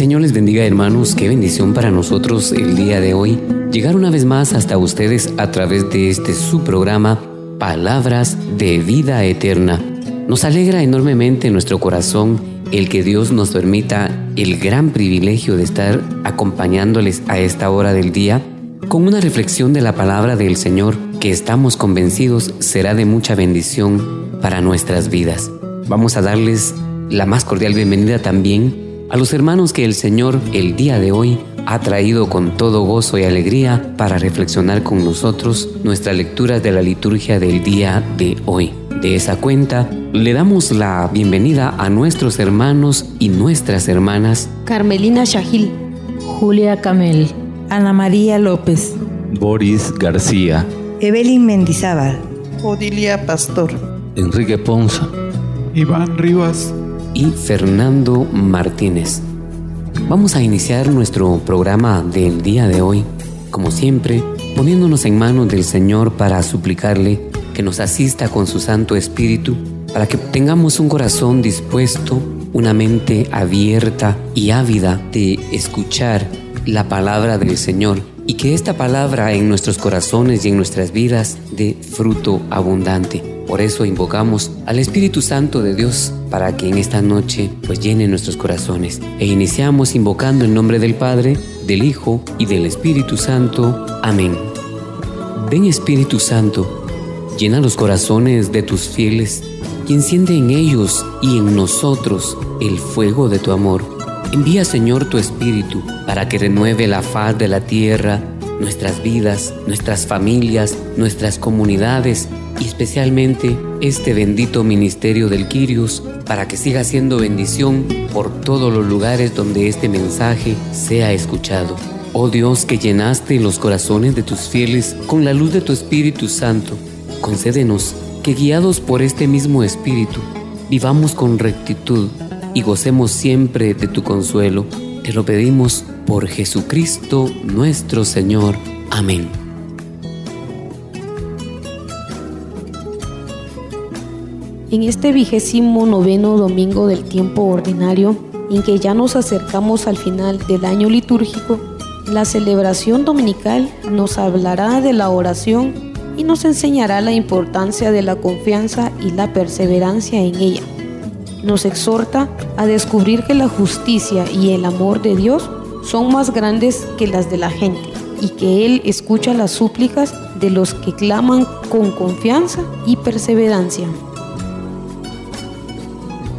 Señor les bendiga hermanos, qué bendición para nosotros el día de hoy llegar una vez más hasta ustedes a través de este su programa Palabras de Vida Eterna. Nos alegra enormemente nuestro corazón el que Dios nos permita el gran privilegio de estar acompañándoles a esta hora del día con una reflexión de la palabra del Señor que estamos convencidos será de mucha bendición para nuestras vidas. Vamos a darles la más cordial bienvenida también a los hermanos que el Señor el día de hoy ha traído con todo gozo y alegría para reflexionar con nosotros nuestra lectura de la liturgia del día de hoy. De esa cuenta, le damos la bienvenida a nuestros hermanos y nuestras hermanas Carmelina Shahil, Julia Camel, Ana María López, Boris García, Evelyn Mendizábal, Odilia Pastor, Enrique Ponza, Iván Rivas Fernando Martínez. Vamos a iniciar nuestro programa del día de hoy, como siempre, poniéndonos en manos del Señor para suplicarle que nos asista con su Santo Espíritu, para que tengamos un corazón dispuesto, una mente abierta y ávida de escuchar la palabra del Señor y que esta palabra en nuestros corazones y en nuestras vidas dé fruto abundante. Por eso invocamos al Espíritu Santo de Dios para que en esta noche pues llene nuestros corazones. E iniciamos invocando el nombre del Padre, del Hijo y del Espíritu Santo. Amén. Ven Espíritu Santo, llena los corazones de tus fieles y enciende en ellos y en nosotros el fuego de tu amor. Envía Señor tu Espíritu para que renueve la faz de la tierra, nuestras vidas, nuestras familias, nuestras comunidades y especialmente este bendito ministerio del Quirios para que siga siendo bendición por todos los lugares donde este mensaje sea escuchado. Oh Dios que llenaste los corazones de tus fieles con la luz de tu Espíritu Santo, concédenos que guiados por este mismo Espíritu, vivamos con rectitud y gocemos siempre de tu consuelo. Te lo pedimos por Jesucristo nuestro Señor. Amén. En este vigésimo noveno domingo del tiempo ordinario, en que ya nos acercamos al final del año litúrgico, la celebración dominical nos hablará de la oración y nos enseñará la importancia de la confianza y la perseverancia en ella. Nos exhorta a descubrir que la justicia y el amor de Dios son más grandes que las de la gente y que Él escucha las súplicas de los que claman con confianza y perseverancia.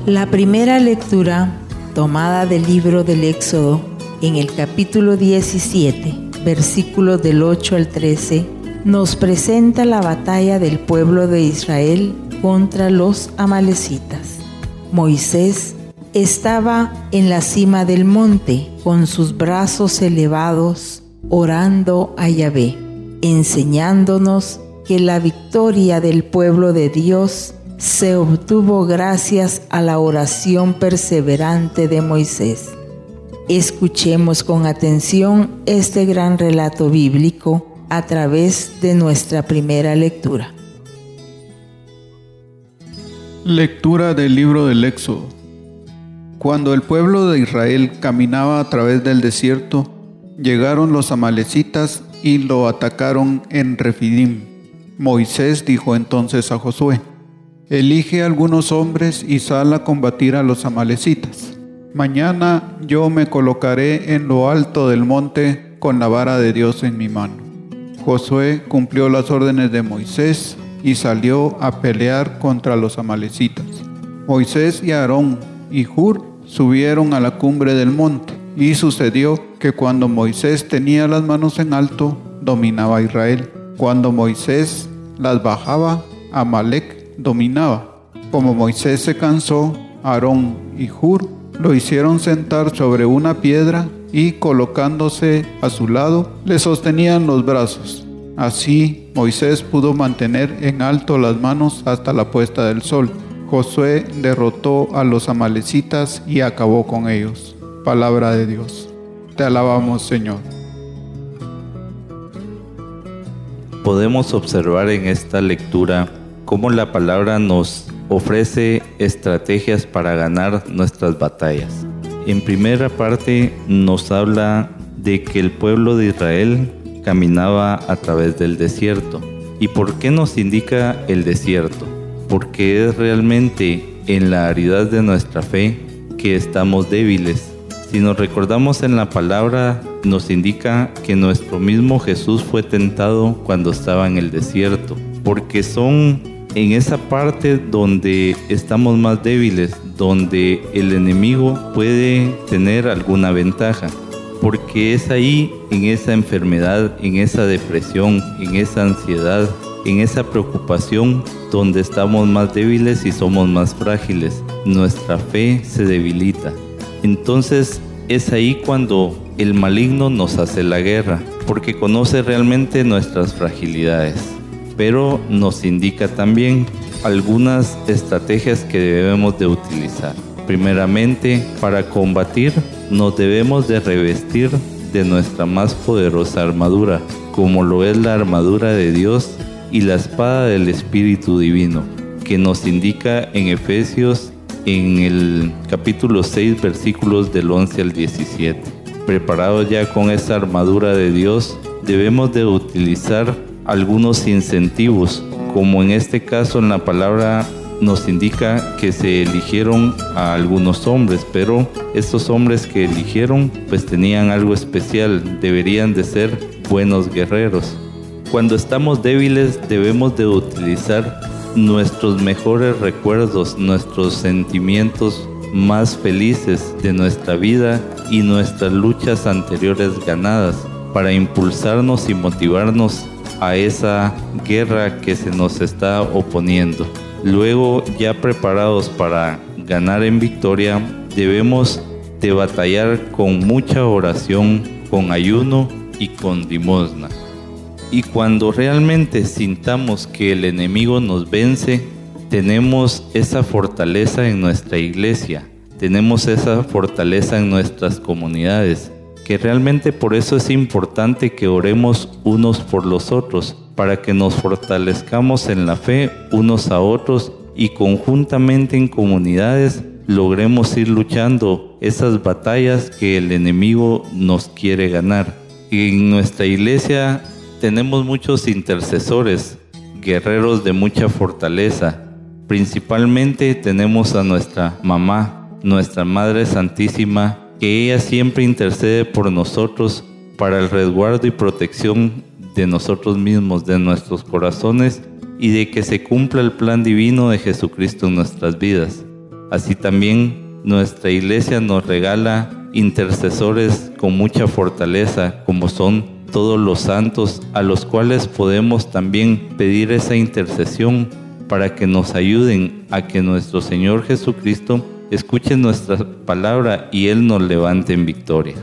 La primera lectura, tomada del libro del Éxodo, en el capítulo 17, versículos del 8 al 13, nos presenta la batalla del pueblo de Israel contra los amalecitas. Moisés estaba en la cima del monte con sus brazos elevados, orando a Yahvé, enseñándonos que la victoria del pueblo de Dios se obtuvo gracias a la oración perseverante de Moisés. Escuchemos con atención este gran relato bíblico a través de nuestra primera lectura. Lectura del libro del Éxodo. Cuando el pueblo de Israel caminaba a través del desierto, llegaron los amalecitas y lo atacaron en Refidim. Moisés dijo entonces a Josué, Elige algunos hombres y sal a combatir a los amalecitas. Mañana yo me colocaré en lo alto del monte con la vara de Dios en mi mano. Josué cumplió las órdenes de Moisés y salió a pelear contra los amalecitas. Moisés y Aarón y Hur subieron a la cumbre del monte, y sucedió que cuando Moisés tenía las manos en alto, dominaba a Israel. Cuando Moisés las bajaba, Amalek dominaba. Como Moisés se cansó, Aarón y Hur lo hicieron sentar sobre una piedra y colocándose a su lado le sostenían los brazos. Así Moisés pudo mantener en alto las manos hasta la puesta del sol. Josué derrotó a los amalecitas y acabó con ellos. Palabra de Dios. Te alabamos Señor. Podemos observar en esta lectura cómo la palabra nos ofrece estrategias para ganar nuestras batallas. En primera parte nos habla de que el pueblo de Israel caminaba a través del desierto. ¿Y por qué nos indica el desierto? Porque es realmente en la aridad de nuestra fe que estamos débiles. Si nos recordamos en la palabra, nos indica que nuestro mismo Jesús fue tentado cuando estaba en el desierto, porque son en esa parte donde estamos más débiles, donde el enemigo puede tener alguna ventaja, porque es ahí, en esa enfermedad, en esa depresión, en esa ansiedad, en esa preocupación, donde estamos más débiles y somos más frágiles. Nuestra fe se debilita. Entonces es ahí cuando el maligno nos hace la guerra, porque conoce realmente nuestras fragilidades pero nos indica también algunas estrategias que debemos de utilizar. Primeramente, para combatir nos debemos de revestir de nuestra más poderosa armadura, como lo es la armadura de Dios y la espada del Espíritu Divino, que nos indica en Efesios en el capítulo 6 versículos del 11 al 17. Preparados ya con esa armadura de Dios, debemos de utilizar algunos incentivos, como en este caso en la palabra nos indica que se eligieron a algunos hombres, pero estos hombres que eligieron pues tenían algo especial, deberían de ser buenos guerreros. Cuando estamos débiles debemos de utilizar nuestros mejores recuerdos, nuestros sentimientos más felices de nuestra vida y nuestras luchas anteriores ganadas para impulsarnos y motivarnos a esa guerra que se nos está oponiendo. Luego, ya preparados para ganar en victoria, debemos de batallar con mucha oración, con ayuno y con limosna. Y cuando realmente sintamos que el enemigo nos vence, tenemos esa fortaleza en nuestra iglesia, tenemos esa fortaleza en nuestras comunidades, que realmente por eso es importante que oremos unos por los otros, para que nos fortalezcamos en la fe unos a otros y conjuntamente en comunidades logremos ir luchando esas batallas que el enemigo nos quiere ganar. En nuestra iglesia tenemos muchos intercesores, guerreros de mucha fortaleza. Principalmente tenemos a nuestra mamá, nuestra Madre Santísima, que ella siempre intercede por nosotros para el resguardo y protección de nosotros mismos, de nuestros corazones y de que se cumpla el plan divino de Jesucristo en nuestras vidas. Así también nuestra iglesia nos regala intercesores con mucha fortaleza, como son todos los santos, a los cuales podemos también pedir esa intercesión para que nos ayuden a que nuestro Señor Jesucristo escuche nuestra palabra y Él nos levante en victoria.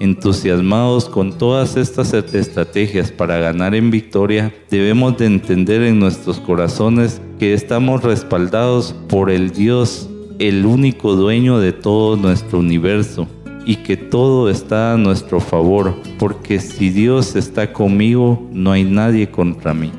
Entusiasmados con todas estas estrategias para ganar en victoria, debemos de entender en nuestros corazones que estamos respaldados por el Dios, el único dueño de todo nuestro universo, y que todo está a nuestro favor, porque si Dios está conmigo, no hay nadie contra mí.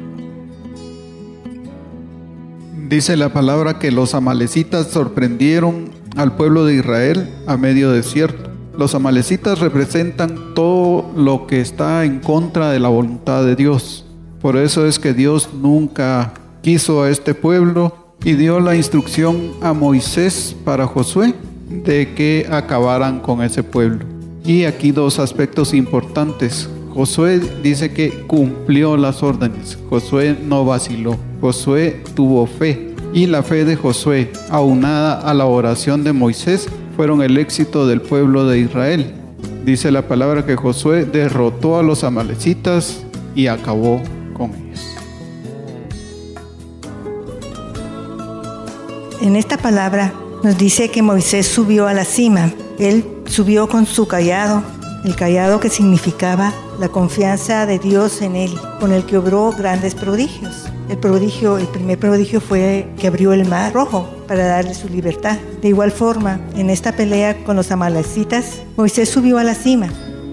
Dice la palabra que los amalecitas sorprendieron al pueblo de Israel a medio desierto. Los amalecitas representan todo lo que está en contra de la voluntad de Dios. Por eso es que Dios nunca quiso a este pueblo y dio la instrucción a Moisés para Josué de que acabaran con ese pueblo. Y aquí dos aspectos importantes. Josué dice que cumplió las órdenes. Josué no vaciló. Josué tuvo fe. Y la fe de Josué, aunada a la oración de Moisés, fueron el éxito del pueblo de Israel. Dice la palabra que Josué derrotó a los amalecitas y acabó con ellos. En esta palabra nos dice que Moisés subió a la cima. Él subió con su callado, el callado que significaba la confianza de Dios en él, con el que obró grandes prodigios. El prodigio, el primer prodigio fue que abrió el mar rojo para darle su libertad. De igual forma, en esta pelea con los amalecitas, Moisés subió a la cima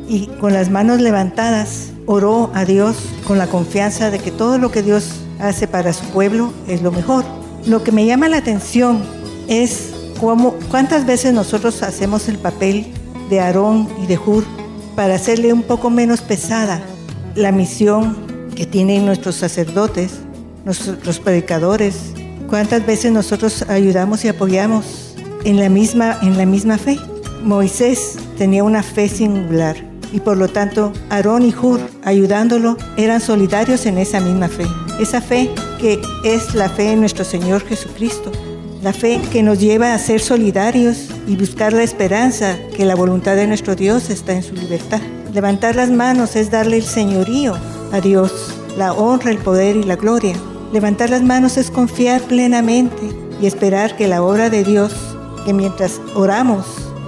y con las manos levantadas oró a Dios con la confianza de que todo lo que Dios hace para su pueblo es lo mejor. Lo que me llama la atención es cómo, cuántas veces nosotros hacemos el papel de Aarón y de Hur para hacerle un poco menos pesada la misión que tienen nuestros sacerdotes los predicadores, cuántas veces nosotros ayudamos y apoyamos en la misma, en la misma fe. Moisés tenía una fe singular y por lo tanto Aarón y Hur, ayudándolo, eran solidarios en esa misma fe. Esa fe que es la fe en nuestro Señor Jesucristo. La fe que nos lleva a ser solidarios y buscar la esperanza que la voluntad de nuestro Dios está en su libertad. Levantar las manos es darle el señorío a Dios, la honra, el poder y la gloria. Levantar las manos es confiar plenamente y esperar que la obra de Dios, que mientras oramos,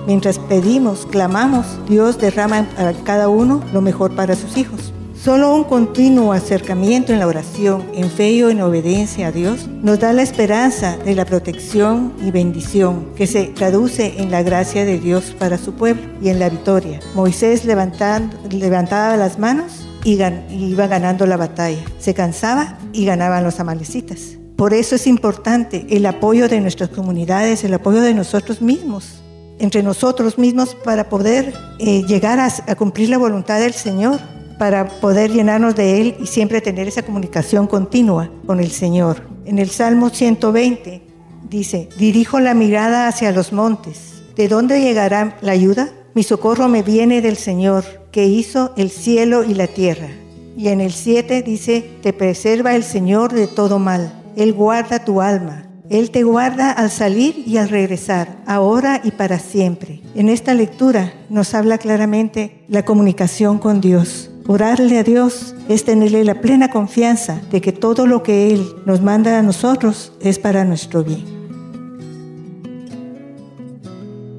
mientras pedimos, clamamos, Dios derrama a cada uno lo mejor para sus hijos. Solo un continuo acercamiento en la oración, en fe y en obediencia a Dios, nos da la esperanza de la protección y bendición que se traduce en la gracia de Dios para su pueblo y en la victoria. Moisés levantaba las manos y, iba ganando la batalla. Se cansaba y ganaban los amalecitas. Por eso es importante el apoyo de nuestras comunidades, el apoyo de nosotros mismos, entre nosotros mismos para poder eh, llegar a, a cumplir la voluntad del Señor, para poder llenarnos de Él y siempre tener esa comunicación continua con el Señor. En el Salmo 120 dice, dirijo la mirada hacia los montes. ¿De dónde llegará la ayuda? Mi socorro me viene del Señor, que hizo el cielo y la tierra. Y en el 7 dice, te preserva el Señor de todo mal. Él guarda tu alma. Él te guarda al salir y al regresar, ahora y para siempre. En esta lectura nos habla claramente la comunicación con Dios. Orarle a Dios es tenerle la plena confianza de que todo lo que Él nos manda a nosotros es para nuestro bien.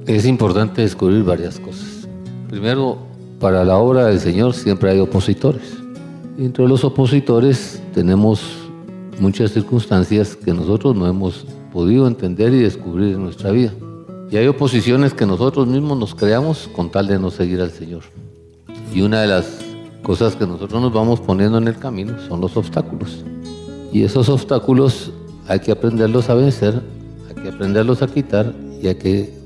Es importante descubrir varias cosas. Primero, para la obra del Señor siempre hay opositores. Entre los opositores tenemos muchas circunstancias que nosotros no hemos podido entender y descubrir en nuestra vida. Y hay oposiciones que nosotros mismos nos creamos con tal de no seguir al Señor. Y una de las cosas que nosotros nos vamos poniendo en el camino son los obstáculos. Y esos obstáculos hay que aprenderlos a vencer, hay que aprenderlos a quitar y hay que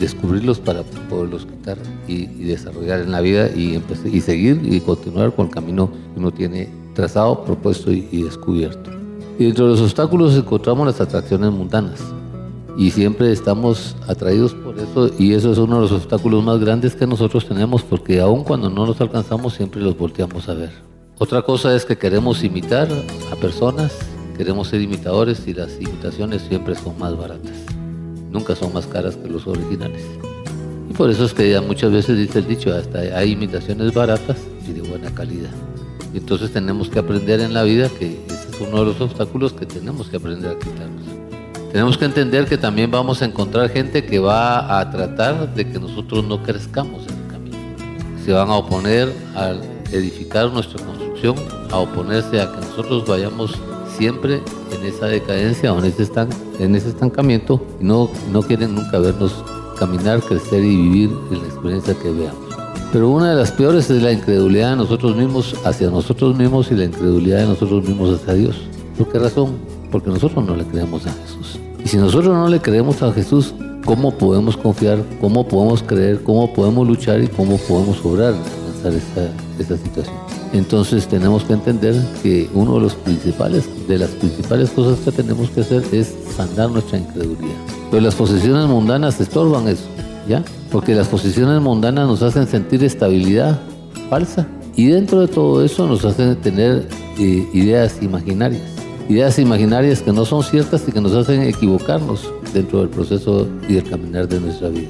descubrirlos para poderlos quitar y, desarrollar en la vida y, y seguir y continuar con el camino que uno tiene trazado, propuesto y, descubierto. Y dentro de los obstáculos encontramos las atracciones mundanas y siempre estamos atraídos por eso y eso es uno de los obstáculos más grandes que nosotros tenemos porque aun cuando no nos alcanzamos siempre los volteamos a ver. Otra cosa es que queremos imitar a personas, queremos ser imitadores y las imitaciones siempre son más baratas nunca son más caras que los originales. Y por eso es que ya muchas veces dice el dicho, hasta hay imitaciones baratas y de buena calidad. Entonces tenemos que aprender en la vida que ese es uno de los obstáculos que tenemos que aprender a quitarnos. Tenemos que entender que también vamos a encontrar gente que va a tratar de que nosotros no crezcamos en el camino. Se van a oponer al edificar nuestra construcción, a oponerse a que nosotros vayamos siempre en esa decadencia o en ese, en ese estancamiento y no, no quieren nunca vernos caminar, crecer y vivir en la experiencia que veamos. Pero una de las peores es la incredulidad de nosotros mismos hacia nosotros mismos y la incredulidad de nosotros mismos hacia Dios. ¿Por qué razón? Porque nosotros no le creemos a Jesús. Y si nosotros no le creemos a Jesús, ¿cómo podemos confiar? ¿Cómo podemos creer? ¿Cómo podemos luchar? ¿Y cómo podemos obrar en esa, esa situación? Entonces tenemos que entender que uno de los principales, de las principales cosas que tenemos que hacer es sanar nuestra incredulidad. Pero las posiciones mundanas estorban eso, ¿ya? Porque las posiciones mundanas nos hacen sentir estabilidad falsa Y dentro de todo eso nos hacen tener eh, ideas imaginarias. Ideas imaginarias que no son ciertas y que nos hacen equivocarnos dentro del proceso y del caminar de nuestra vida.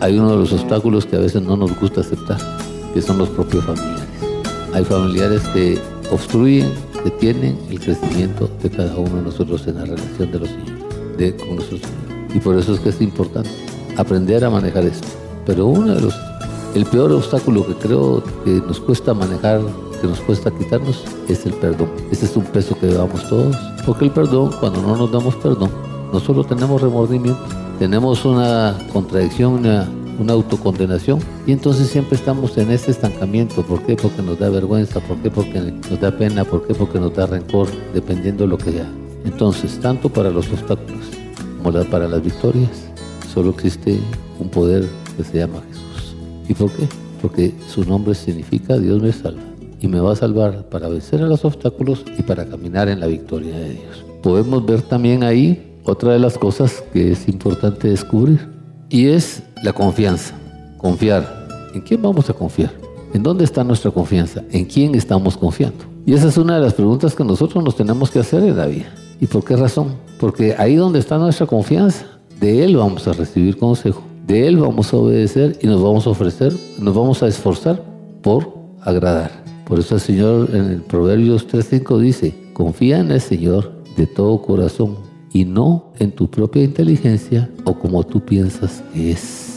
Hay uno de los obstáculos que a veces no nos gusta aceptar, que son los propios familiares. Hay familiares que obstruyen, detienen el crecimiento de cada uno de nosotros en la relación de los niños, de, con hijos. Y por eso es que es importante aprender a manejar esto. Pero uno de los, el peor obstáculo que creo que nos cuesta manejar, que nos cuesta quitarnos, es el perdón. Ese es un peso que llevamos todos. Porque el perdón, cuando no nos damos perdón, no solo tenemos remordimiento, tenemos una contradicción, una, una autocondenación y entonces siempre estamos en ese estancamiento. ¿Por qué? Porque nos da vergüenza, ¿por qué? Porque nos da pena, ¿por qué? Porque nos da rencor, dependiendo de lo que sea. Entonces, tanto para los obstáculos como para las victorias, solo existe un poder que se llama Jesús. ¿Y por qué? Porque su nombre significa Dios me salva y me va a salvar para vencer a los obstáculos y para caminar en la victoria de Dios. Podemos ver también ahí otra de las cosas que es importante descubrir y es la confianza. Confiar. ¿En quién vamos a confiar? ¿En dónde está nuestra confianza? ¿En quién estamos confiando? Y esa es una de las preguntas que nosotros nos tenemos que hacer en la vida. ¿Y por qué razón? Porque ahí donde está nuestra confianza, de Él vamos a recibir consejo, de Él vamos a obedecer y nos vamos a ofrecer, nos vamos a esforzar por agradar. Por eso el Señor en el Proverbios 3.5 dice, confía en el Señor de todo corazón y no en tu propia inteligencia o como tú piensas que es.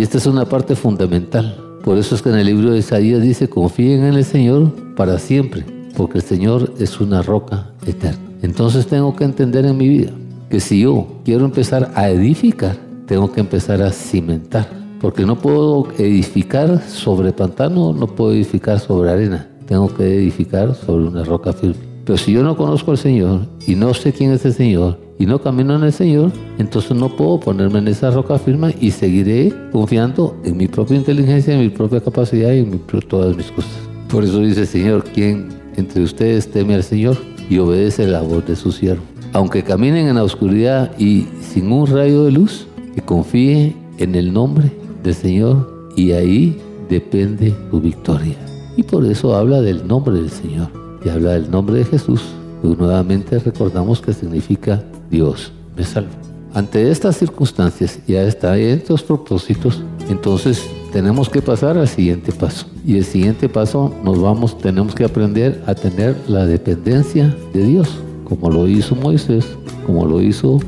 Y esta es una parte fundamental. Por eso es que en el libro de Isaías dice, confíen en el Señor para siempre, porque el Señor es una roca eterna. Entonces tengo que entender en mi vida que si yo quiero empezar a edificar, tengo que empezar a cimentar. Porque no puedo edificar sobre pantano, no puedo edificar sobre arena. Tengo que edificar sobre una roca firme. Pero si yo no conozco al Señor y no sé quién es el Señor y no camino en el Señor, entonces no puedo ponerme en esa roca firme y seguiré confiando en mi propia inteligencia, en mi propia capacidad y en todas mis cosas. Por eso dice el Señor, ¿quién entre ustedes teme al Señor y obedece la voz de su siervo? Aunque caminen en la oscuridad y sin un rayo de luz, que confíe en el nombre del Señor y ahí depende tu victoria. Y por eso habla del nombre del Señor y habla del nombre de Jesús. Y nuevamente recordamos que significa Dios me salva. Ante estas circunstancias y a estos propósitos, entonces tenemos que pasar al siguiente paso. Y el siguiente paso nos vamos, tenemos que aprender a tener la dependencia de Dios, como lo hizo Moisés, como lo hizo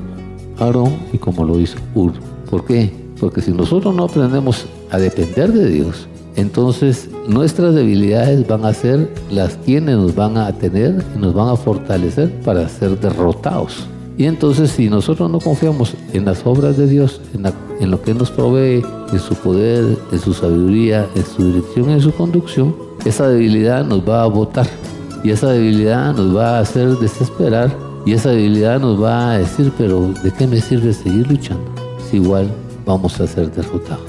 Aarón y como lo hizo Ur. ¿Por qué? Porque si nosotros no aprendemos a depender de Dios, entonces nuestras debilidades van a ser las quienes nos van a tener y nos van a fortalecer para ser derrotados. Y entonces si nosotros no confiamos en las obras de Dios, en, lo que nos provee, en su poder, en su sabiduría, en su dirección, en su conducción, esa debilidad nos va a botar. Y esa debilidad nos va a hacer desesperar. Y esa debilidad nos va a decir, pero ¿de qué me sirve seguir luchando? Si igual vamos a ser derrotados.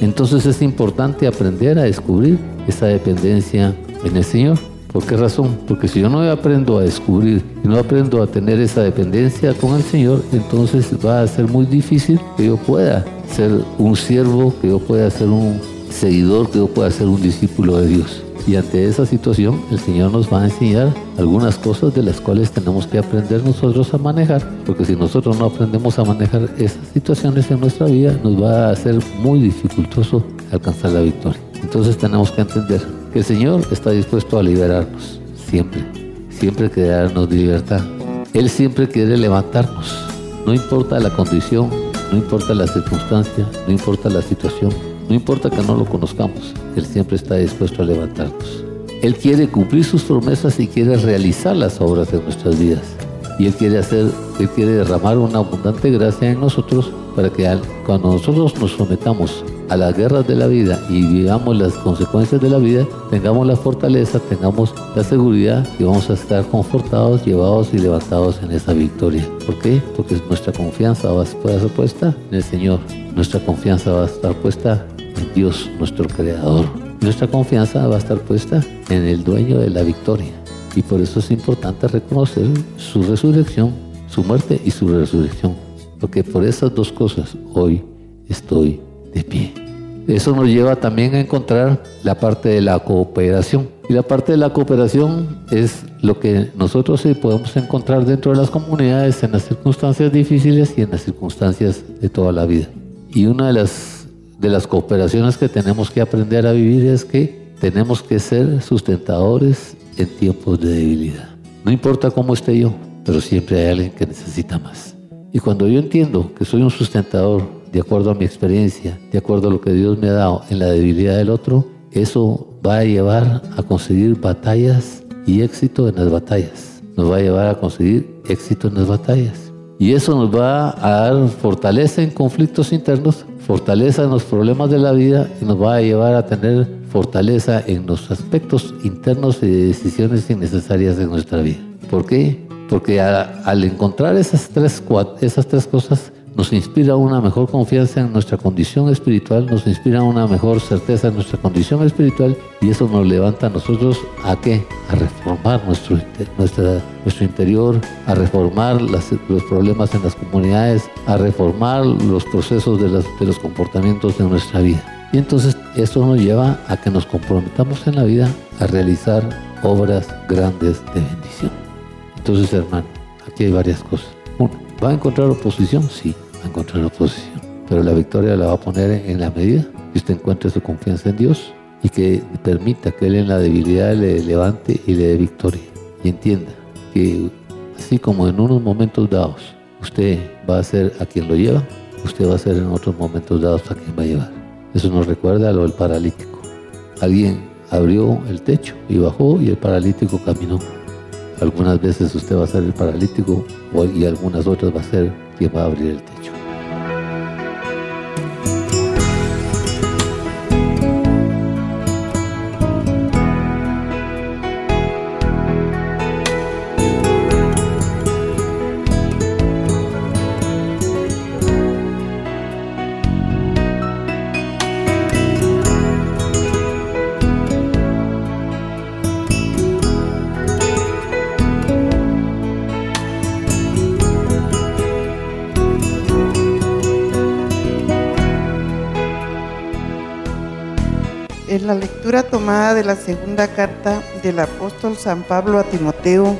Entonces es importante aprender a descubrir esa dependencia en el Señor. ¿Por qué razón? Porque si yo no aprendo a descubrir y no aprendo a tener esa dependencia con el Señor, entonces va a ser muy difícil que yo pueda ser un siervo, que yo pueda ser un seguidor, que yo pueda ser un discípulo de Dios. Y ante esa situación, el Señor nos va a enseñar algunas cosas de las cuales tenemos que aprender nosotros a manejar, porque si nosotros no aprendemos a manejar esas situaciones en nuestra vida, nos va a ser muy dificultoso alcanzar la victoria. Entonces tenemos que entender el Señor está dispuesto a liberarnos, siempre, siempre quiere darnos libertad. Él siempre quiere levantarnos, no importa la condición, no importa la circunstancia, no importa la situación, no importa que no lo conozcamos, Él siempre está dispuesto a levantarnos. Él quiere cumplir sus promesas y quiere realizar las obras de nuestras vidas. Y Él quiere hacer, Él quiere derramar una abundante gracia en nosotros para que cuando nosotros nos sometamos a las guerras de la vida y vivamos las consecuencias de la vida, tengamos la fortaleza, tengamos la seguridad y vamos a estar confortados, llevados y levantados en esa victoria. ¿Por qué? Porque nuestra confianza va a estar puesta en el Señor. Nuestra confianza va a estar puesta en Dios, nuestro Creador. Nuestra confianza va a estar puesta en el dueño de la victoria. Y por eso es importante reconocer su resurrección, su muerte y su resurrección. Porque por esas dos cosas hoy estoy de pie. Eso nos lleva también a encontrar la parte de la cooperación. Y la parte de la cooperación es lo que nosotros podemos encontrar dentro de las comunidades en las circunstancias difíciles y en las circunstancias de toda la vida. Y una de las, de las cooperaciones que tenemos que aprender a vivir es que tenemos que ser sustentadores en tiempos de debilidad. No importa cómo esté yo, pero siempre hay alguien que necesita más. Y cuando yo entiendo que soy un sustentador de acuerdo a mi experiencia, de acuerdo a lo que Dios me ha dado en la debilidad del otro, eso va a llevar a conseguir batallas y éxito en las batallas. Nos va a llevar a conseguir éxito en las batallas. Y eso nos va a dar fortaleza en conflictos internos, fortaleza en los problemas de la vida y nos va a llevar a tener fortaleza en los aspectos internos y de decisiones innecesarias de nuestra vida. ¿Por qué? Porque al encontrar esas tres, esas tres cosas, nos inspira una mejor confianza en nuestra condición espiritual, nos inspira una mejor certeza en nuestra condición espiritual y eso nos levanta a nosotros a qué? A reformar nuestro, nuestro interior, a reformar los problemas en las comunidades, a reformar los procesos de, los comportamientos de nuestra vida. Y entonces esto nos lleva a que nos comprometamos en la vida a realizar obras grandes de bendición. Entonces, hermano, aquí hay varias cosas. Uno, ¿va a encontrar oposición? Sí, va a encontrar oposición. Pero la victoria la va a poner en la medida que usted encuentre su confianza en Dios y que permita que Él en la debilidad le levante y le dé victoria. Y entienda que así como en unos momentos dados usted va a ser a quien lo lleva, usted va a ser en otros momentos dados a quien va a llevar. Eso nos recuerda a lo del paralítico. Alguien abrió el techo y bajó y el paralítico caminó. Algunas veces usted va a ser el paralítico y algunas otras va a ser quien va a abrir el techo. La lectura tomada de la segunda carta del apóstol San Pablo a Timoteo,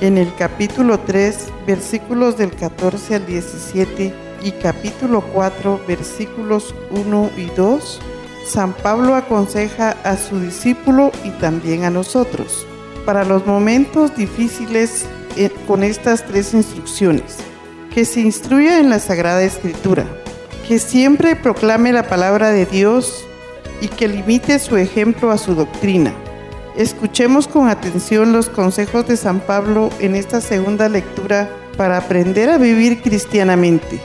en el capítulo 3, versículos del 14 al 17 y capítulo 4, versículos 1 y 2, San Pablo aconseja a su discípulo y también a nosotros para los momentos difíciles eh, con estas tres instrucciones. Que se instruya en la Sagrada Escritura, que siempre proclame la palabra de Dios y que limite su ejemplo a su doctrina. Escuchemos con atención los consejos de San Pablo en esta segunda lectura para aprender a vivir cristianamente.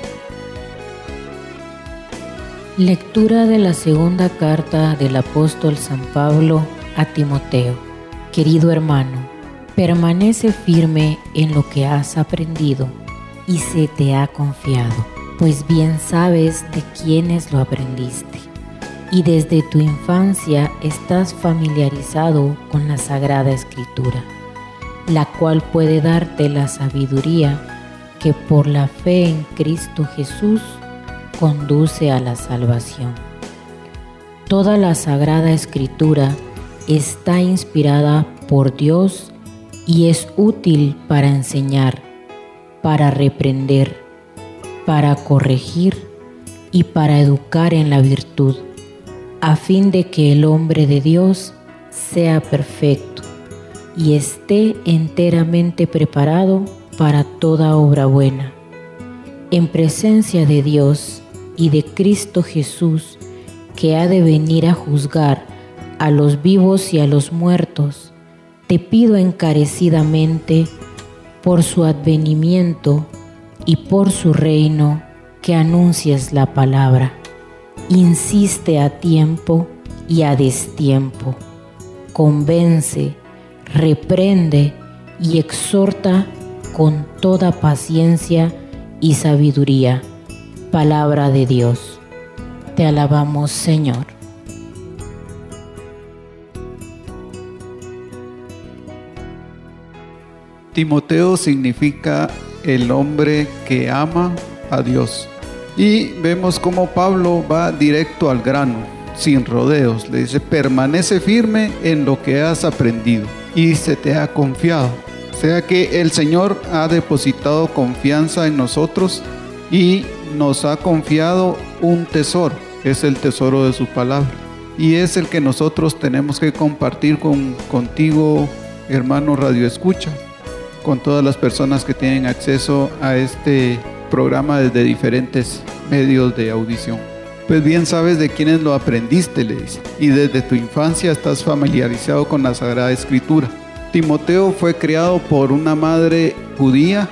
Lectura de la segunda carta del apóstol San Pablo a Timoteo. Querido hermano, permanece firme en lo que has aprendido y se te ha confiado, pues bien sabes de quiénes lo aprendiste y desde tu infancia estás familiarizado con la Sagrada Escritura, la cual puede darte la sabiduría que por la fe en Cristo Jesús conduce a la salvación. Toda la Sagrada Escritura está inspirada por Dios y es útil para enseñar, para reprender, para corregir y para educar en la virtud a fin de que el hombre de Dios sea perfecto y esté enteramente preparado para toda obra buena. En presencia de Dios y de Cristo Jesús, que ha de venir a juzgar a los vivos y a los muertos, te pido encarecidamente por su advenimiento y por su reino que anuncies la palabra insiste a tiempo y a destiempo, convence, reprende y exhorta con toda paciencia y sabiduría. Palabra de Dios. Te alabamos Señor. Timoteo significa el hombre que ama a Dios. Y vemos cómo Pablo va directo al grano. sin rodeos. Le dice, permanece firme en lo que has aprendido y se te ha confiado. O sea que el Señor ha depositado confianza en nosotros y nos ha confiado un tesoro. Es el tesoro de su palabra. Y es el que nosotros tenemos que compartir con, contigo, hermano Radio Escucha, con todas las personas que tienen acceso a este programa desde diferentes medios de audición. Pues bien sabes de quiénes lo aprendiste, le dice, y desde tu infancia estás familiarizado con la Sagrada Escritura. Timoteo fue criado por una madre judía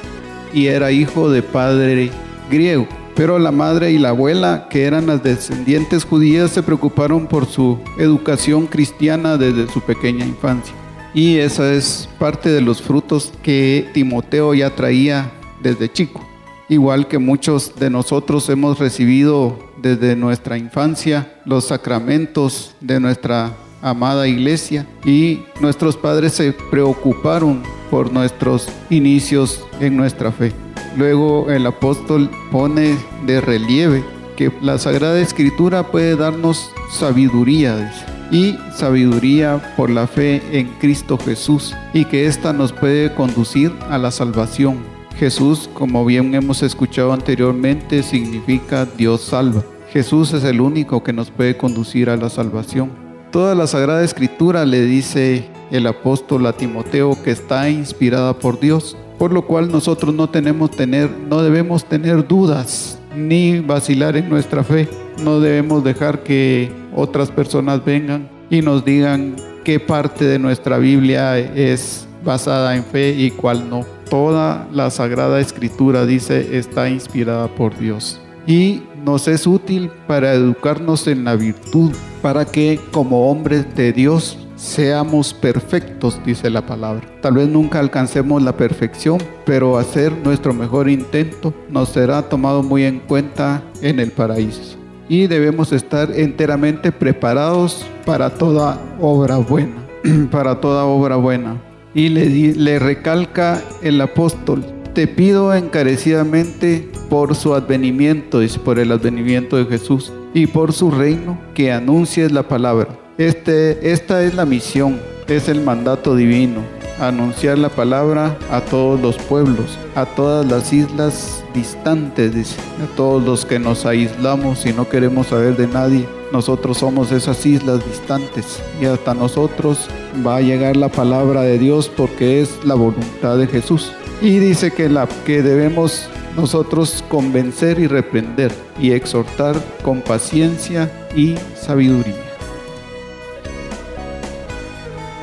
y era hijo de padre griego, pero la madre y la abuela, que eran las descendientes judías, se preocuparon por su educación cristiana desde su pequeña infancia. Y esa es parte de los frutos que Timoteo ya traía desde chico igual que muchos de nosotros hemos recibido desde nuestra infancia los sacramentos de nuestra amada iglesia y nuestros padres se preocuparon por nuestros inicios en nuestra fe. Luego el apóstol pone de relieve que la Sagrada Escritura puede darnos sabiduría y sabiduría por la fe en Cristo Jesús y que ésta nos puede conducir a la salvación Jesús, como bien hemos escuchado anteriormente, significa Dios salva. Jesús es el único que nos puede conducir a la salvación. Toda la Sagrada Escritura le dice el apóstol a Timoteo que está inspirada por Dios, por lo cual nosotros no tenemos tener, no debemos tener dudas ni vacilar en nuestra fe. No debemos dejar que otras personas vengan y nos digan qué parte de nuestra Biblia es basada en fe y cuál no. Toda la Sagrada Escritura, dice, está inspirada por Dios y nos es útil para educarnos en la virtud, para que como hombres de Dios seamos perfectos, dice la palabra. Tal vez nunca alcancemos la perfección, pero hacer nuestro mejor intento nos será tomado muy en cuenta en el paraíso. Y debemos estar enteramente preparados para toda obra buena, para toda obra buena y le, recalca el apóstol, te pido encarecidamente por su advenimiento, es por el advenimiento de Jesús, y por su reino, que anuncies la palabra. Este, esta es la misión, es el mandato divino, anunciar la palabra a todos los pueblos, a todas las islas distantes, a todos los que nos aislamos y no queremos saber de nadie nosotros somos esas islas distantes y hasta nosotros va a llegar la palabra de Dios porque es la voluntad de Jesús. Y dice que, la, que debemos nosotros convencer y reprender y exhortar con paciencia y sabiduría.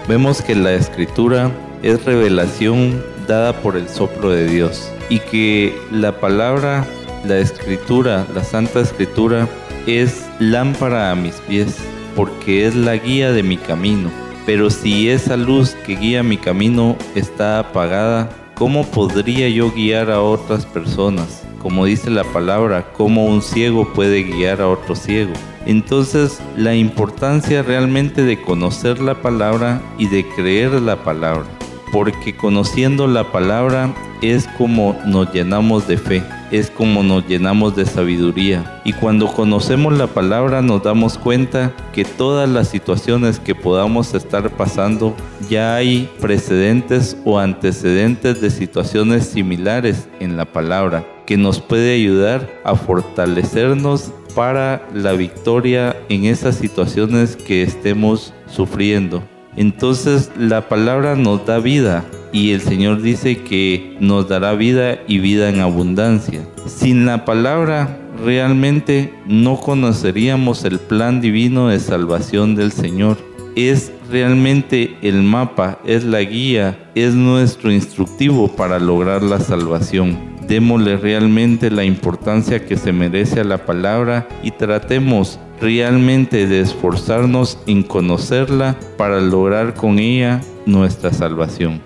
Vemos que la escritura es revelación dada por el soplo de Dios y que la palabra, la escritura, la santa escritura es lámpara a mis pies, porque es la guía de mi camino. Pero si esa luz que guía mi camino está apagada, ¿cómo podría yo guiar a otras personas? Como dice la palabra, ¿cómo un ciego puede guiar a otro ciego? Entonces, la importancia realmente de conocer la palabra y de creer la palabra, porque conociendo la palabra es como nos llenamos de fe es como nos llenamos de sabiduría. Y cuando conocemos la palabra nos damos cuenta que todas las situaciones que podamos estar pasando ya hay precedentes o antecedentes de situaciones similares en la palabra que nos puede ayudar a fortalecernos para la victoria en esas situaciones que estemos sufriendo. Entonces la palabra nos da vida y el Señor dice que nos dará vida y vida en abundancia. Sin la palabra realmente no conoceríamos el plan divino de salvación del Señor. Es realmente el mapa, es la guía, es nuestro instructivo para lograr la salvación. Démosle realmente la importancia que se merece a la palabra y tratemos realmente de esforzarnos en conocerla para lograr con ella nuestra salvación.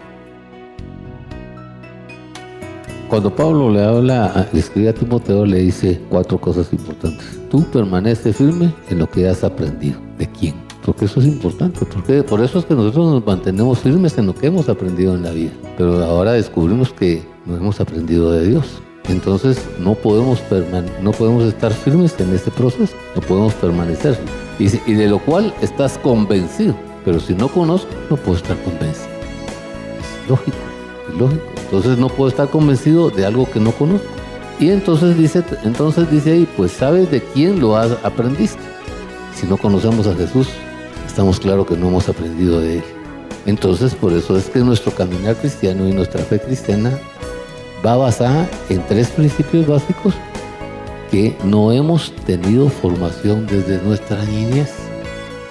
Cuando Pablo le habla, le escribe a Timoteo, le dice cuatro cosas importantes. Tú permaneces firme en lo que has aprendido. ¿De quién? Porque eso es importante. Porque por eso es que nosotros nos mantenemos firmes en lo que hemos aprendido en la vida. Pero ahora descubrimos que no hemos aprendido de Dios. Entonces no podemos, no podemos estar firmes en este proceso, no podemos permanecer. Y, de lo cual estás convencido. Pero si no conozco, no puedo estar convencido. Es lógico, es lógico. Entonces no puedo estar convencido de algo que no conozco. Y entonces dice, entonces dice ahí, pues sabes de quién lo has aprendiste. Si no conocemos a Jesús, estamos claros que no hemos aprendido de Él. Entonces, por eso es que nuestro caminar cristiano y nuestra fe cristiana va basada en tres principios básicos que no hemos tenido formación desde nuestra niñez.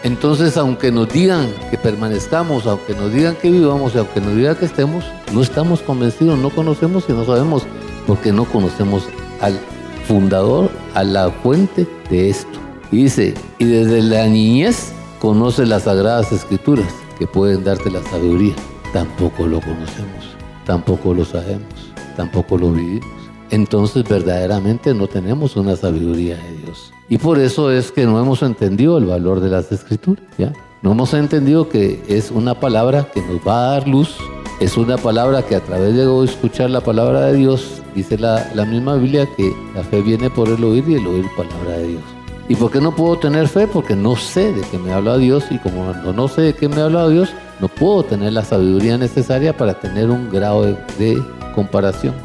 Entonces, aunque nos digan que permanezcamos, aunque nos digan que vivamos, aunque nos digan que estemos, no estamos convencidos, no conocemos y no sabemos, porque no conocemos al fundador, a la fuente de esto. Y dice, y desde la niñez conoce las sagradas escrituras que pueden darte la sabiduría. Tampoco lo conocemos, tampoco lo sabemos, tampoco lo vivimos. Entonces verdaderamente no tenemos una sabiduría de Dios. Y por eso es que no hemos entendido el valor de las escrituras, ¿ya? No hemos entendido que es una palabra que nos va a dar luz, es una palabra que a través de escuchar la palabra de Dios, dice la, la misma Biblia que la fe viene por el oír y el oír palabra de Dios. ¿Y por qué no puedo tener fe? Porque no sé de qué me habla Dios y como no, sé de qué me habla Dios, no puedo tener la sabiduría necesaria para tener un grado de, de comparación.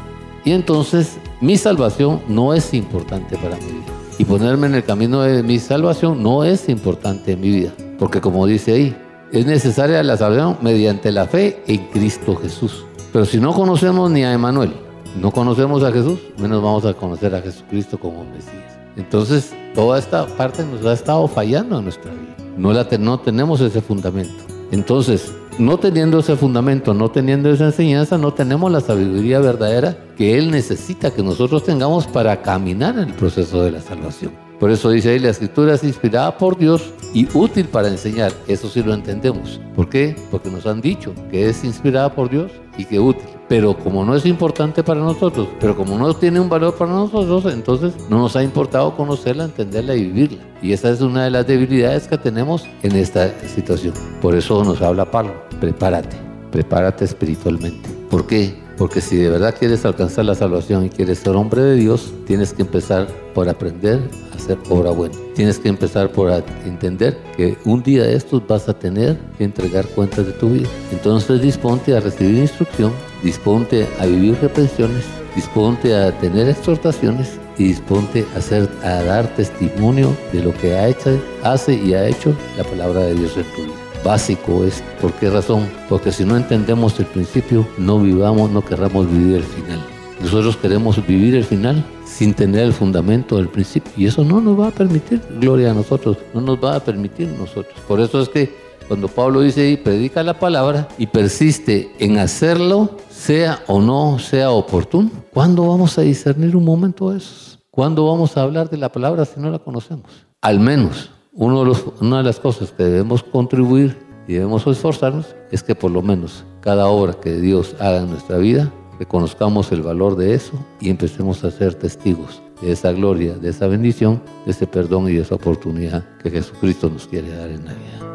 Y entonces mi salvación no es importante para mi vida y ponerme en el camino de mi salvación no es importante en mi vida. Porque como dice ahí, es necesaria la salvación mediante la fe en Cristo Jesús. Pero si no conocemos ni a Emanuel, no conocemos a Jesús, menos vamos a conocer a Jesucristo como Mesías. Entonces, toda esta parte nos ha estado fallando en nuestra vida. No, la no tenemos ese fundamento. Entonces, no teniendo ese fundamento, no teniendo esa enseñanza, no tenemos la sabiduría verdadera que Él necesita que nosotros tengamos para caminar en el proceso de la salvación. Por eso dice ahí, la escritura es inspirada por Dios y útil para enseñar. Eso sí lo entendemos. ¿Por qué? Porque nos han dicho que es inspirada por Dios y que útil. Pero como no es importante para nosotros, pero como no tiene un valor para nosotros, entonces no nos ha importado conocerla, entenderla y vivirla. Y esa es una de las debilidades que tenemos en esta situación. Por eso nos habla Pablo, prepárate, prepárate espiritualmente. ¿Por qué? Porque si de verdad quieres alcanzar la salvación y quieres ser hombre de Dios, tienes que empezar por aprender a hacer obra buena. Tienes que empezar por entender que un día de estos vas a tener que entregar cuentas de tu vida. Entonces disponte a recibir instrucción, disponte a vivir reprensiones, disponte a tener exhortaciones y disponte a, hacer, a dar testimonio de lo que ha hecho, hace y ha hecho la palabra de Dios en tu vida básico es. ¿Por qué razón? Porque si no entendemos el principio, no vivamos, no querramos vivir el final. Nosotros queremos vivir el final sin tener el fundamento del principio. Y eso no nos va a permitir gloria a nosotros, no nos va a permitir nosotros. Por eso es que cuando Pablo dice y predica la palabra y persiste en hacerlo, sea o no sea oportuno, ¿cuándo vamos a discernir un momento de esos? ¿Cuándo vamos a hablar de la palabra si no la conocemos? Al menos uno una de las cosas que debemos contribuir y debemos esforzarnos es que por lo menos cada obra que Dios haga en nuestra vida, reconozcamos el valor de eso y empecemos a ser testigos de esa gloria, de esa bendición, de ese perdón y de esa oportunidad que Jesucristo nos quiere dar en la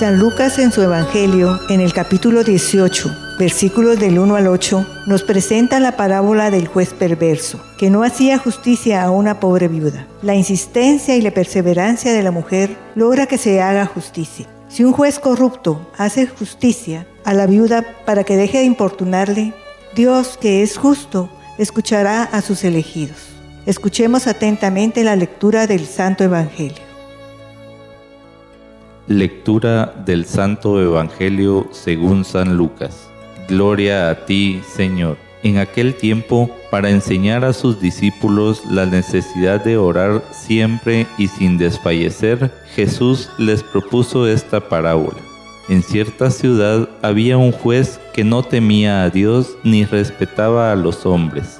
San Lucas en su Evangelio, en el capítulo 18, versículos del 1 al 8, nos presenta la parábola del juez perverso, que no hacía justicia a una pobre viuda. La insistencia y la perseverancia de la mujer logra que se haga justicia. Si un juez corrupto hace justicia a la viuda para que deje de importunarle, Dios, que es justo, escuchará a sus elegidos. Escuchemos atentamente la lectura del Santo Evangelio. Lectura del Santo Evangelio según San Lucas. Gloria a ti, Señor. En aquel tiempo, para enseñar a sus discípulos la necesidad de orar siempre y sin desfallecer, Jesús les propuso esta parábola. En cierta ciudad había un juez que no temía a Dios ni respetaba a los hombres.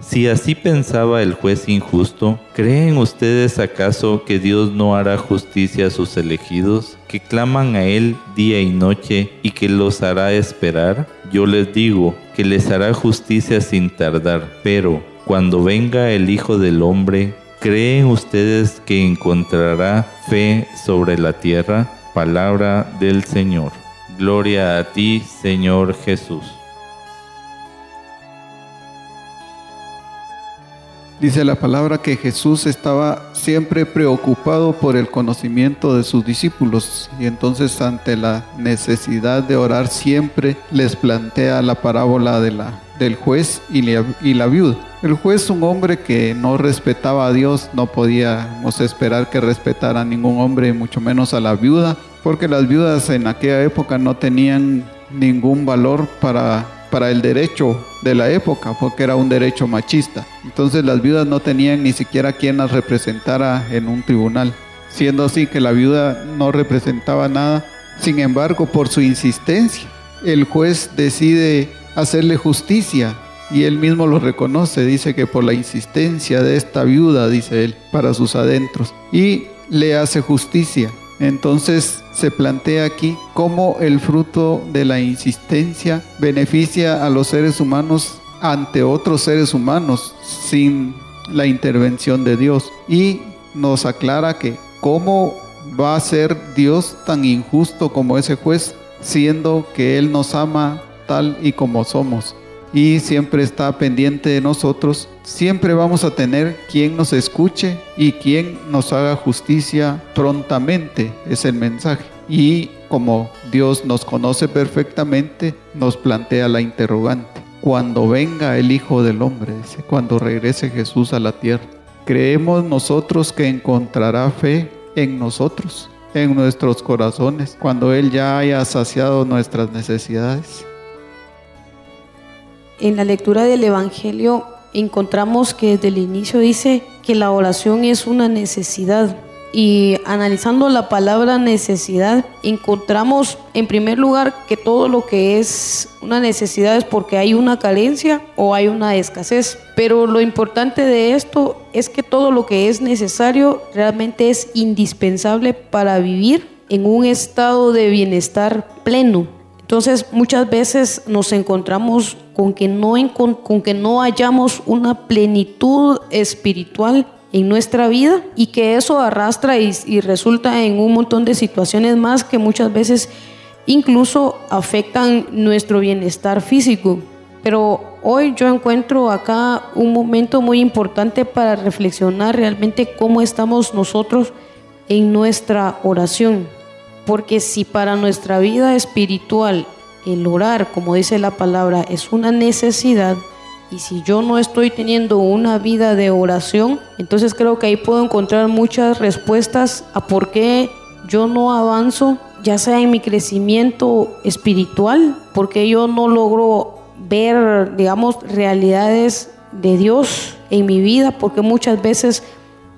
si así pensaba el juez injusto, ¿creen ustedes acaso que Dios no hará justicia a sus elegidos, que claman a Él día y noche y que los hará esperar? Yo les digo que les hará justicia sin tardar, pero cuando venga el Hijo del Hombre, ¿creen ustedes que encontrará fe sobre la tierra? Palabra del Señor. Gloria a ti, Señor Jesús. Dice la palabra que Jesús estaba siempre preocupado por el conocimiento de sus discípulos y entonces ante la necesidad de orar siempre les plantea la parábola de la, del juez y la, y la viuda. El juez, un hombre que no respetaba a Dios, no podíamos esperar que respetara a ningún hombre, mucho menos a la viuda, porque las viudas en aquella época no tenían ningún valor para para el derecho de la época, porque era un derecho machista. Entonces las viudas no tenían ni siquiera quien las representara en un tribunal. Siendo así que la viuda no representaba nada, sin embargo, por su insistencia, el juez decide hacerle justicia y él mismo lo reconoce, dice que por la insistencia de esta viuda, dice él, para sus adentros, y le hace justicia. Entonces se plantea aquí cómo el fruto de la insistencia beneficia a los seres humanos ante otros seres humanos sin la intervención de Dios. Y nos aclara que cómo va a ser Dios tan injusto como ese juez, siendo que Él nos ama tal y como somos y siempre está pendiente de nosotros, siempre vamos a tener quien nos escuche y quien nos haga justicia prontamente, es el mensaje. Y como Dios nos conoce perfectamente, nos plantea la interrogante. Cuando venga el Hijo del Hombre, cuando regrese Jesús a la tierra, creemos nosotros que encontrará fe en nosotros, en nuestros corazones, cuando Él ya haya saciado nuestras necesidades en la lectura del Evangelio encontramos que desde el inicio dice que la oración es una necesidad. Y analizando la palabra necesidad, encontramos en primer lugar que todo lo que es una necesidad es porque hay una carencia o hay una escasez. Pero lo importante de esto es que todo lo que es necesario realmente es indispensable para vivir en un estado de bienestar pleno. Entonces muchas veces nos encontramos con que no, con que no hayamos una plenitud espiritual en nuestra vida y que eso arrastra y, resulta en un montón de situaciones más que muchas veces incluso afectan nuestro bienestar físico. Pero hoy yo encuentro acá un momento muy importante para reflexionar realmente cómo estamos nosotros en nuestra oración. Porque si para nuestra vida espiritual el orar, como dice la palabra, es una necesidad, y si yo no estoy teniendo una vida de oración, entonces creo que ahí puedo encontrar muchas respuestas a por qué yo no avanzo, ya sea en mi crecimiento espiritual, porque yo no logro ver, digamos, realidades de Dios en mi vida, porque muchas veces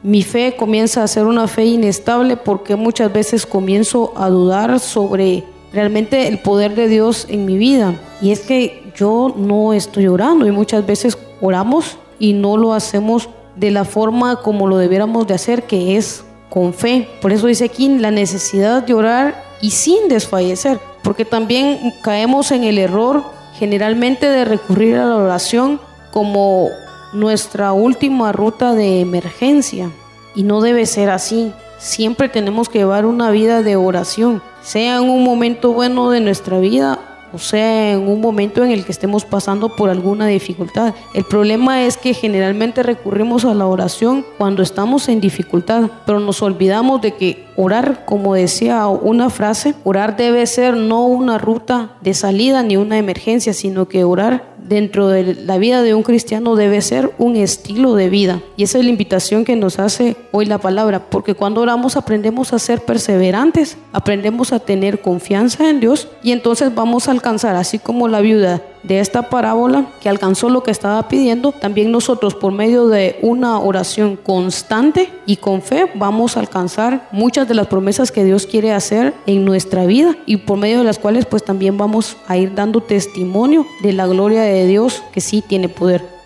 mi fe comienza a ser una fe inestable porque muchas veces comienzo a dudar sobre realmente el poder de Dios en mi vida. Y es que yo no estoy orando y muchas veces oramos y no lo hacemos de la forma como lo debiéramos de hacer, que es con fe. Por eso dice aquí la necesidad de orar y sin desfallecer, porque también caemos en el error generalmente de recurrir a la oración como nuestra última ruta de emergencia y no debe ser así. Siempre tenemos que llevar una vida de oración, sea en un momento bueno de nuestra vida o sea en un momento en el que estemos pasando por alguna dificultad. El problema es que generalmente recurrimos a la oración cuando estamos en dificultad, pero nos olvidamos de que orar, como decía una frase, orar debe ser no una ruta de salida ni una emergencia, sino que orar dentro de la vida de un cristiano debe ser un estilo de vida. Y esa es la invitación que nos hace hoy la palabra, porque cuando oramos aprendemos a ser perseverantes, aprendemos a tener confianza en Dios y entonces vamos a alcanzar, así como la viuda de esta parábola que alcanzó lo que estaba pidiendo, también nosotros por medio de una oración constante y con fe vamos a alcanzar muchas de las promesas que Dios quiere hacer en nuestra vida y por medio de las cuales pues también vamos a ir dando testimonio de la gloria de Dios que sí tiene poder.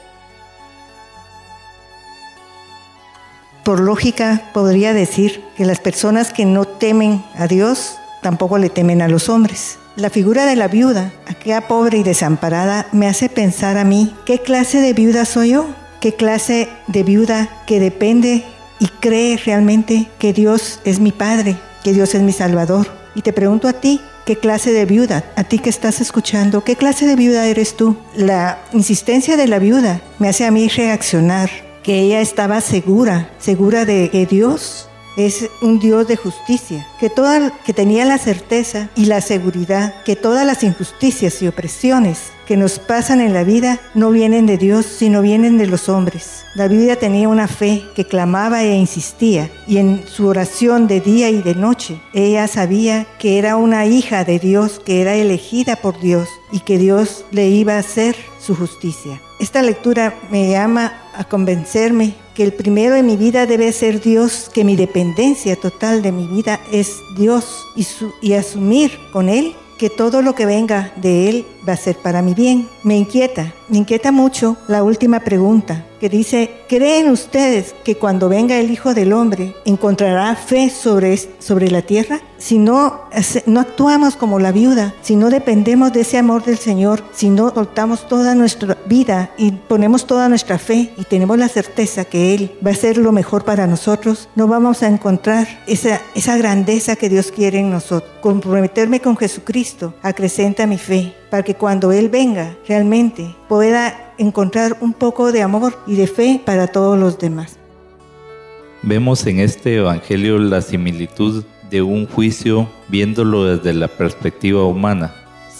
Por lógica podría decir que las personas que no temen a Dios tampoco le temen a los hombres. La figura de la viuda, aquella pobre y desamparada, me hace pensar a mí, ¿qué clase de viuda soy yo? ¿Qué clase de viuda que depende y cree realmente que Dios es mi Padre, que Dios es mi Salvador? Y te pregunto a ti, ¿qué clase de viuda? A ti que estás escuchando, ¿qué clase de viuda eres tú? La insistencia de la viuda me hace a mí reaccionar, que ella estaba segura, segura de que Dios es un Dios de justicia, que, tenía la certeza y la seguridad que todas las injusticias y opresiones que nos pasan en la vida no vienen de Dios, sino vienen de los hombres. David tenía una fe que clamaba e insistía, y en su oración de día y de noche, ella sabía que era una hija de Dios, que era elegida por Dios, y que Dios le iba a hacer su justicia. Esta lectura me llama a convencerme que el primero en mi vida debe ser Dios, que mi dependencia total de mi vida es Dios y, y asumir con Él que todo lo que venga de Él va a ser para mi bien. Me inquieta, me inquieta mucho la última pregunta que dice, ¿creen ustedes que cuando venga el Hijo del Hombre encontrará fe sobre, sobre la tierra? Si no, no actuamos como la viuda, si no dependemos de ese amor del Señor, si no soltamos toda nuestra vida y ponemos toda nuestra fe y tenemos la certeza que Él va a ser lo mejor para nosotros, no vamos a encontrar esa, esa grandeza que Dios quiere en nosotros. Comprometerme con Jesucristo acrecenta mi fe para que cuando Él venga realmente pueda encontrar un poco de amor y de fe para todos los demás. Vemos en este Evangelio la similitud de un juicio viéndolo desde la perspectiva humana.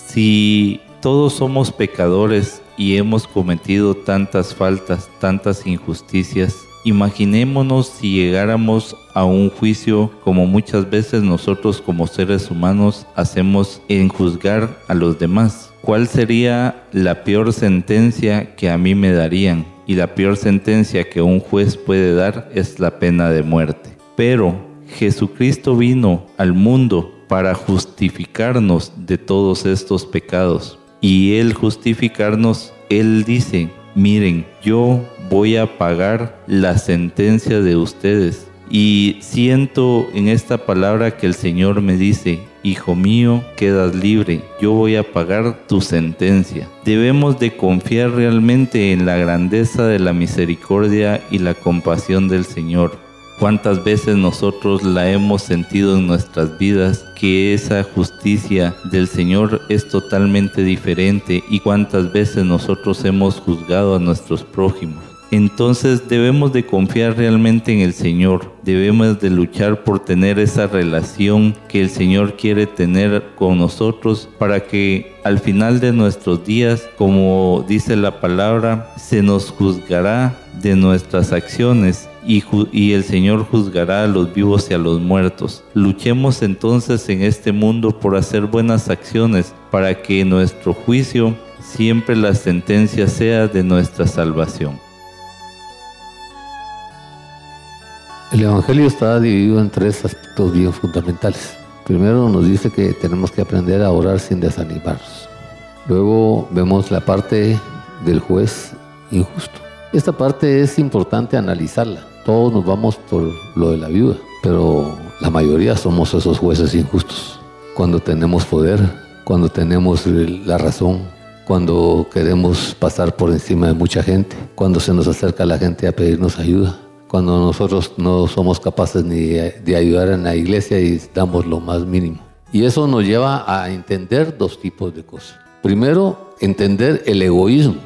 Si todos somos pecadores y hemos cometido tantas faltas, tantas injusticias, Imaginémonos si llegáramos a un juicio como muchas veces nosotros como seres humanos hacemos en juzgar a los demás. ¿Cuál sería la peor sentencia que a mí me darían? Y la peor sentencia que un juez puede dar es la pena de muerte. Pero Jesucristo vino al mundo para justificarnos de todos estos pecados. Y Él justificarnos, Él dice, miren, yo voy a pagar la sentencia de ustedes. Y siento en esta palabra que el Señor me dice, Hijo mío, quedas libre, yo voy a pagar tu sentencia. Debemos de confiar realmente en la grandeza de la misericordia y la compasión del Señor cuántas veces nosotros la hemos sentido en nuestras vidas que esa justicia del Señor es totalmente diferente y cuántas veces nosotros hemos juzgado a nuestros prójimos. Entonces debemos de confiar realmente en el Señor, debemos de luchar por tener esa relación que el Señor quiere tener con nosotros para que al final de nuestros días, como dice la palabra, se nos juzgará de nuestras acciones y, el Señor juzgará a los vivos y a los muertos. Luchemos entonces en este mundo por hacer buenas acciones para que nuestro juicio siempre la sentencia sea de nuestra salvación. El Evangelio está dividido en tres aspectos bien fundamentales. Primero nos dice que tenemos que aprender a orar sin desanimarnos. Luego vemos la parte del juez injusto. Esta parte es importante analizarla todos nos vamos por lo de la viuda, pero la mayoría somos esos jueces injustos. Cuando tenemos poder, cuando tenemos la razón, cuando queremos pasar por encima de mucha gente, cuando se nos acerca la gente a pedirnos ayuda, cuando nosotros no somos capaces ni de ayudar en la iglesia y damos lo más mínimo. Y eso nos lleva a entender dos tipos de cosas. Primero, entender el egoísmo.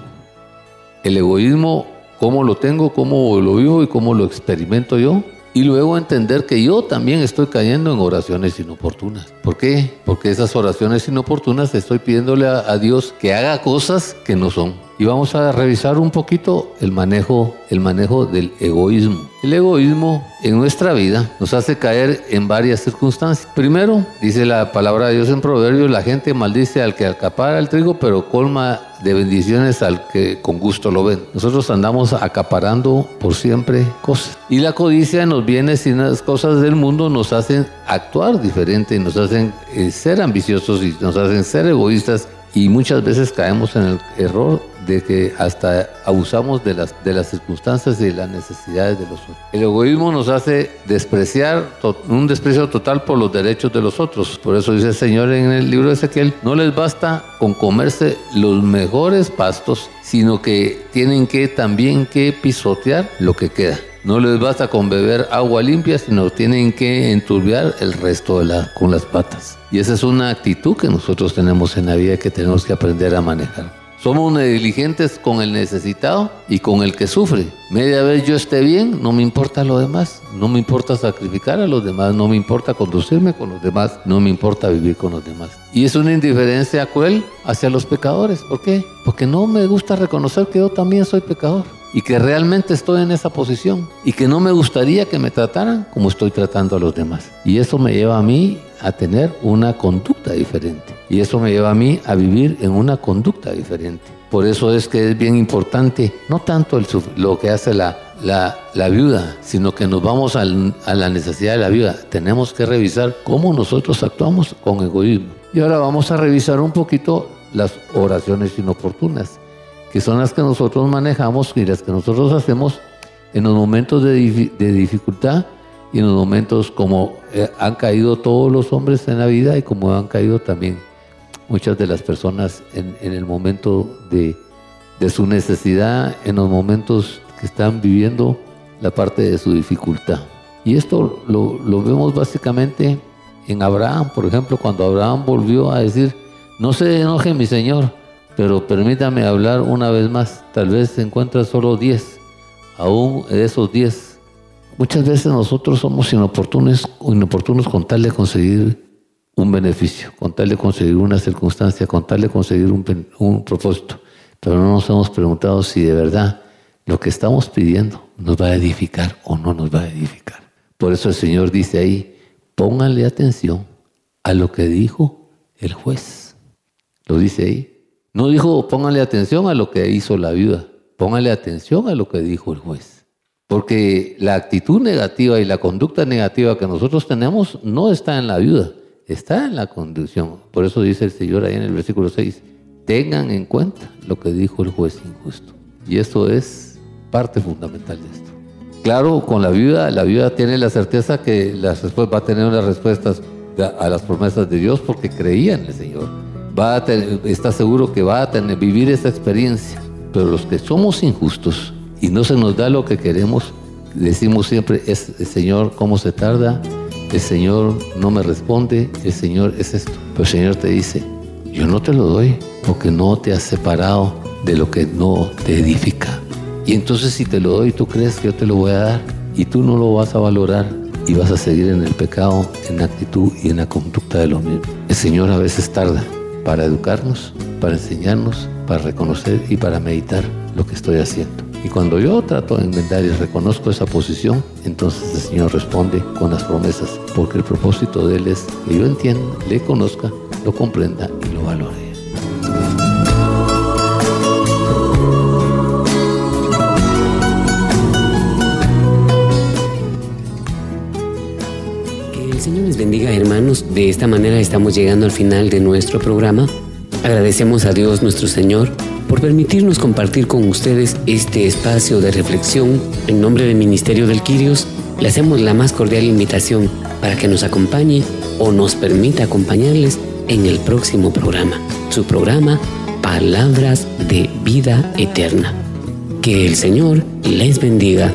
El egoísmo cómo lo tengo, cómo lo vivo y cómo lo experimento yo. Y luego entender que yo también estoy cayendo en oraciones inoportunas. ¿Por qué? Porque esas oraciones inoportunas estoy pidiéndole a, Dios que haga cosas que no son. Y vamos a revisar un poquito el manejo, el manejo del egoísmo. El egoísmo en nuestra vida nos hace caer en varias circunstancias. Primero, dice la palabra de Dios en Proverbios, la gente maldice al que acapara el trigo, pero colma de bendiciones al que con gusto lo ven. Nosotros andamos acaparando por siempre cosas. Y la codicia nos viene sin las cosas del mundo, nos hacen actuar diferente, nos hacen eh, ser ambiciosos y nos hacen ser egoístas y muchas veces caemos en el error de que hasta abusamos de las, de las circunstancias y de las necesidades de los otros. El egoísmo nos hace despreciar, un desprecio total por los derechos de los otros. Por eso dice el Señor en el libro de Ezequiel, no les basta con comerse los mejores pastos, sino que tienen que también que pisotear lo que queda. No les basta con beber agua limpia, sino tienen que enturbiar el resto de la, con las patas. Y esa es una actitud que nosotros tenemos en la vida que tenemos que aprender a manejar. Somos negligentes con el necesitado y con el que sufre. Media vez yo esté bien, no me importa lo demás. No me importa sacrificar a los demás, no me importa conducirme con los demás, no me importa vivir con los demás. Y es una indiferencia cruel hacia los pecadores. ¿Por qué? Porque no me gusta reconocer que yo también soy pecador y que realmente estoy en esa posición y que no me gustaría que me trataran como estoy tratando a los demás. Y eso me lleva a mí a tener una conducta diferente. Y eso me lleva a mí a vivir en una conducta diferente. Por eso es que es bien importante, no tanto lo que hace la, la, viuda, sino que nos vamos a la necesidad de la viuda. Tenemos que revisar cómo nosotros actuamos con egoísmo. Y ahora vamos a revisar un poquito las oraciones inoportunas, que son las que nosotros manejamos y las que nosotros hacemos en los momentos de, de dificultad y en los momentos como eh, han caído todos los hombres en la vida y como han caído también muchas de las personas en, el momento de, su necesidad, en los momentos que están viviendo la parte de su dificultad. Y esto lo, lo vemos básicamente en Abraham, por ejemplo, cuando Abraham volvió a decir, no se enoje mi Señor, pero permítame hablar una vez más, tal vez se encuentra solo 10, aún de esos 10 Muchas veces nosotros somos inoportunos, inoportunos con tal de conseguir un beneficio, con tal de conseguir una circunstancia, con tal de conseguir un, propósito. Pero no nos hemos preguntado si de verdad lo que estamos pidiendo nos va a edificar o no nos va a edificar. Por eso el Señor dice ahí, pónganle atención a lo que dijo el juez. Lo dice ahí. No dijo pónganle atención a lo que hizo la viuda, pónganle atención a lo que dijo el juez. Porque la actitud negativa y la conducta negativa que nosotros tenemos no está en la viuda, está en la conducción. Por eso dice el Señor ahí en el versículo 6, tengan en cuenta lo que dijo el juez injusto. Y esto es parte fundamental de esto. Claro, con la viuda, la viuda tiene la certeza que va a tener las respuestas a las promesas de Dios porque creía en el Señor. Va a está seguro que va a tener, vivir esa experiencia. Pero los que somos injustos, y no se nos da lo que queremos, decimos siempre, es Señor, ¿cómo se tarda? El Señor no me responde, el Señor es esto. Pero el Señor te dice, yo no te lo doy porque no te has separado de lo que no te edifica. Y entonces si te lo doy, tú crees que yo te lo voy a dar y tú no lo vas a valorar y vas a seguir en el pecado, en la actitud y en la conducta de lo mismo. El Señor a veces tarda para educarnos, para enseñarnos, para reconocer y para meditar lo que estoy haciendo. Y cuando yo trato de enmendar y reconozco esa posición, entonces el Señor responde con las promesas, porque el propósito de Él es que yo entienda, le conozca, lo comprenda y lo valore. Que el Señor les bendiga hermanos. De esta manera estamos llegando al final de nuestro programa. Agradecemos a Dios nuestro Señor por permitirnos compartir con ustedes este espacio de reflexión. En nombre del Ministerio del Quirios, le hacemos la más cordial invitación para que nos acompañe o nos permita acompañarles en el próximo programa, su programa Palabras de Vida Eterna. Que el Señor les bendiga.